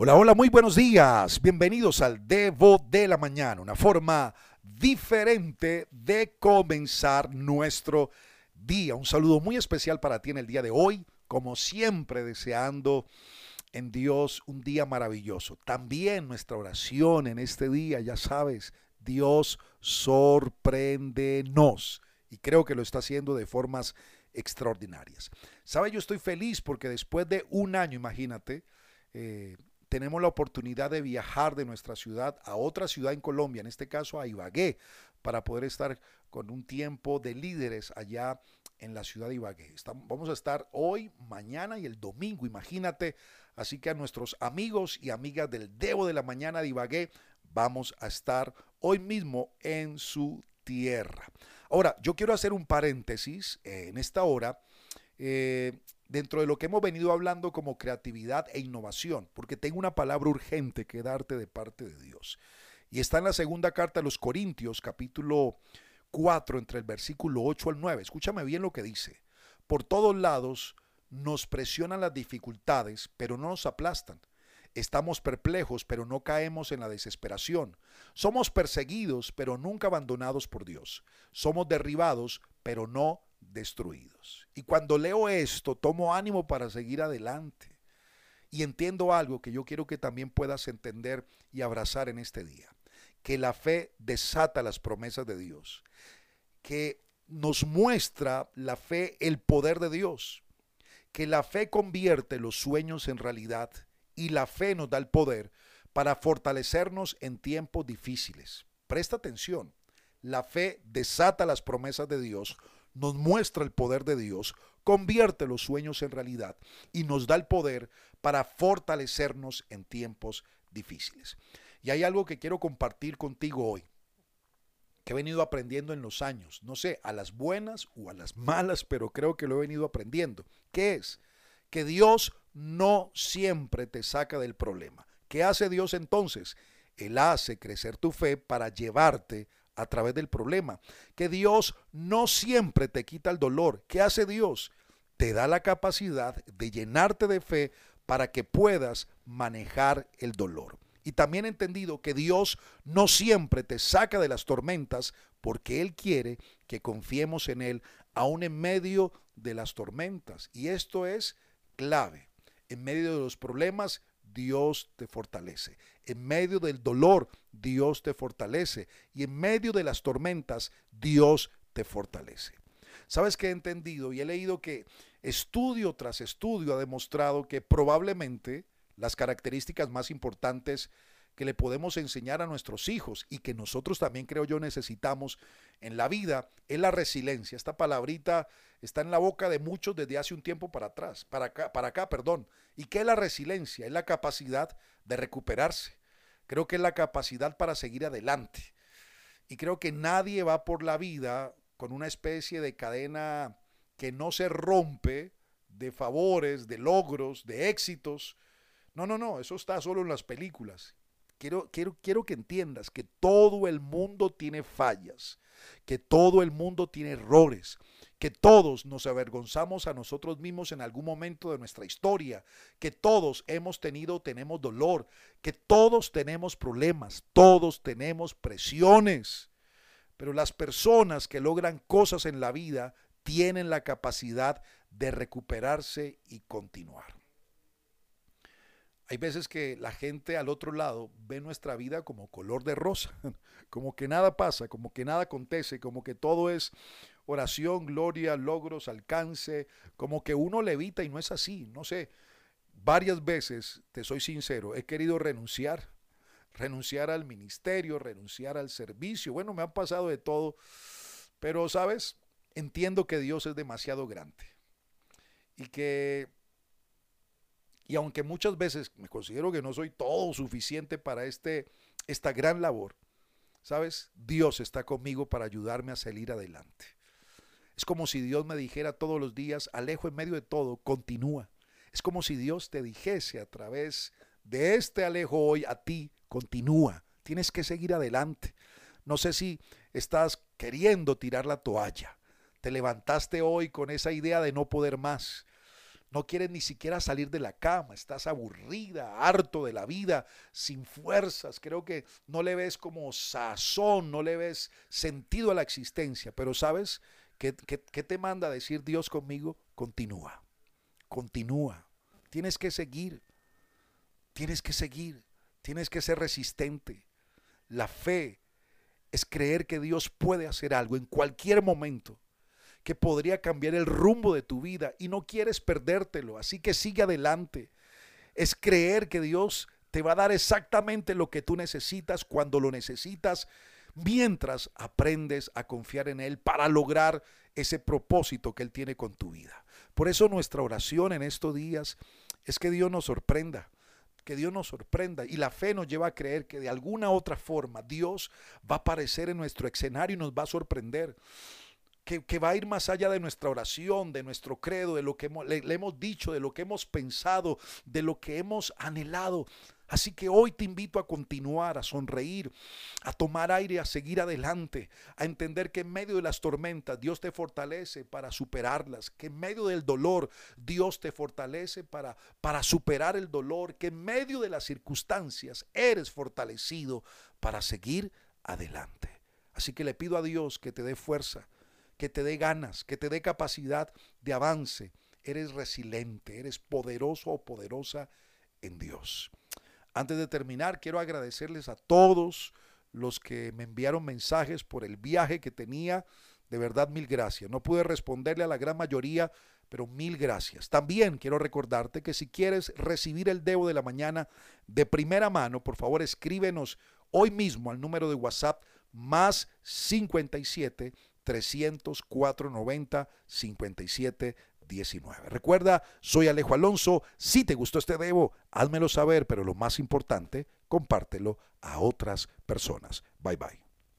Hola, hola, muy buenos días. Bienvenidos al Devo de la Mañana, una forma diferente de comenzar nuestro día. Un saludo muy especial para ti en el día de hoy, como siempre deseando en Dios un día maravilloso. También nuestra oración en este día, ya sabes, Dios sorpréndenos. Y creo que lo está haciendo de formas extraordinarias. ¿Sabe? Yo estoy feliz porque después de un año, imagínate, eh, tenemos la oportunidad de viajar de nuestra ciudad a otra ciudad en Colombia, en este caso a Ibagué, para poder estar con un tiempo de líderes allá en la ciudad de Ibagué. vamos a estar hoy, mañana y el domingo, imagínate. Así que a nuestros amigos y amigas del Debo de la Mañana de Ibagué, vamos a estar hoy mismo en su tierra. Ahora, yo quiero hacer un paréntesis en esta hora. Eh, dentro de lo que hemos venido hablando como creatividad e innovación, porque tengo una palabra urgente que darte de parte de Dios. Y está en la segunda carta de los Corintios, capítulo 4, entre el versículo 8 al 9. Escúchame bien lo que dice. Por todos lados nos presionan las dificultades, pero no nos aplastan. Estamos perplejos, pero no caemos en la desesperación. Somos perseguidos, pero nunca abandonados por Dios. Somos derribados, pero no destruidos. Y cuando leo esto, tomo ánimo para seguir adelante. Y entiendo algo que yo quiero que también puedas entender y abrazar en este día. Que la fe desata las promesas de Dios. Que nos muestra la fe el poder de Dios. Que la fe convierte los sueños en realidad. Y la fe nos da el poder para fortalecernos en tiempos difíciles. Presta atención. La fe desata las promesas de Dios nos muestra el poder de Dios, convierte los sueños en realidad y nos da el poder para fortalecernos en tiempos difíciles. Y hay algo que quiero compartir contigo hoy, que he venido aprendiendo en los años, no sé, a las buenas o a las malas, pero creo que lo he venido aprendiendo. ¿Qué es? Que Dios no siempre te saca del problema. ¿Qué hace Dios entonces? Él hace crecer tu fe para llevarte a través del problema. Que Dios no siempre te quita el dolor. ¿Qué hace Dios? Te da la capacidad de llenarte de fe para que puedas manejar el dolor. Y también he entendido que Dios no siempre te saca de las tormentas porque Él quiere que confiemos en Él aún en medio de las tormentas. Y esto es clave. En medio de los problemas, Dios te fortalece. En medio del dolor, Dios te fortalece. Y en medio de las tormentas, Dios te fortalece. ¿Sabes qué he entendido? Y he leído que estudio tras estudio ha demostrado que probablemente las características más importantes que le podemos enseñar a nuestros hijos y que nosotros también creo yo necesitamos en la vida es la resiliencia. Esta palabrita está en la boca de muchos desde hace un tiempo para atrás, para acá, para acá, perdón. ¿Y qué es la resiliencia? Es la capacidad de recuperarse. Creo que es la capacidad para seguir adelante. Y creo que nadie va por la vida con una especie de cadena que no se rompe de favores, de logros, de éxitos. No, no, no, eso está solo en las películas. Quiero, quiero, quiero que entiendas que todo el mundo tiene fallas, que todo el mundo tiene errores, que todos nos avergonzamos a nosotros mismos en algún momento de nuestra historia, que todos hemos tenido, tenemos dolor, que todos tenemos problemas, todos tenemos presiones. Pero las personas que logran cosas en la vida tienen la capacidad de recuperarse y continuar. Hay veces que la gente al otro lado ve nuestra vida como color de rosa, como que nada pasa, como que nada acontece, como que todo es oración, gloria, logros, alcance, como que uno levita y no es así. No sé, varias veces, te soy sincero, he querido renunciar, renunciar al ministerio, renunciar al servicio. Bueno, me ha pasado de todo, pero sabes, entiendo que Dios es demasiado grande y que y aunque muchas veces me considero que no soy todo suficiente para este, esta gran labor, ¿sabes? Dios está conmigo para ayudarme a salir adelante. Es como si Dios me dijera todos los días, Alejo, en medio de todo, continúa. Es como si Dios te dijese a través de este Alejo hoy a ti, continúa. Tienes que seguir adelante. No sé si estás queriendo tirar la toalla. Te levantaste hoy con esa idea de no poder más no quieres ni siquiera salir de la cama, estás aburrida, harto de la vida, sin fuerzas, creo que no le ves como sazón, no le ves sentido a la existencia, pero sabes, ¿qué, qué, te manda a decir Dios conmigo? Continúa, continúa, tienes que seguir, tienes que seguir, tienes que ser resistente. La fe es creer que Dios puede hacer algo en cualquier momento que podría cambiar el rumbo de tu vida y no quieres perdértelo, así que sigue adelante. Es creer que Dios te va a dar exactamente lo que tú necesitas cuando lo necesitas, mientras aprendes a confiar en Él para lograr ese propósito que Él tiene con tu vida. Por eso nuestra oración en estos días es que Dios nos sorprenda que Dios nos sorprenda y la fe nos lleva a creer que de alguna otra forma Dios va a aparecer en nuestro escenario y nos va a sorprender que, va a ir más allá de nuestra oración, de nuestro credo, de lo que le, le hemos dicho, de lo que hemos pensado, de lo que hemos anhelado. Así que hoy te invito a continuar, a sonreír, a tomar aire, a seguir adelante, a entender que en medio de las tormentas Dios te fortalece para superarlas, que en medio del dolor Dios te fortalece para, para superar el dolor, que en medio de las circunstancias eres fortalecido para seguir adelante. Así que le pido a Dios que te dé fuerza, que te dé ganas, que te dé capacidad de avance. Eres resiliente, eres poderoso o poderosa en Dios. Antes de terminar, quiero agradecerles a todos los que me enviaron mensajes por el viaje que tenía. De verdad, mil gracias. No pude responderle a la gran mayoría, pero mil gracias. También quiero recordarte que si quieres recibir el Debo de la mañana de primera mano, por favor escríbenos hoy mismo al número de WhatsApp más 57 304 90 57 19. Recuerda, soy Alejo Alonso. Si te gustó este debo, házmelo saber, pero lo más importante, compártelo a otras personas. Bye bye.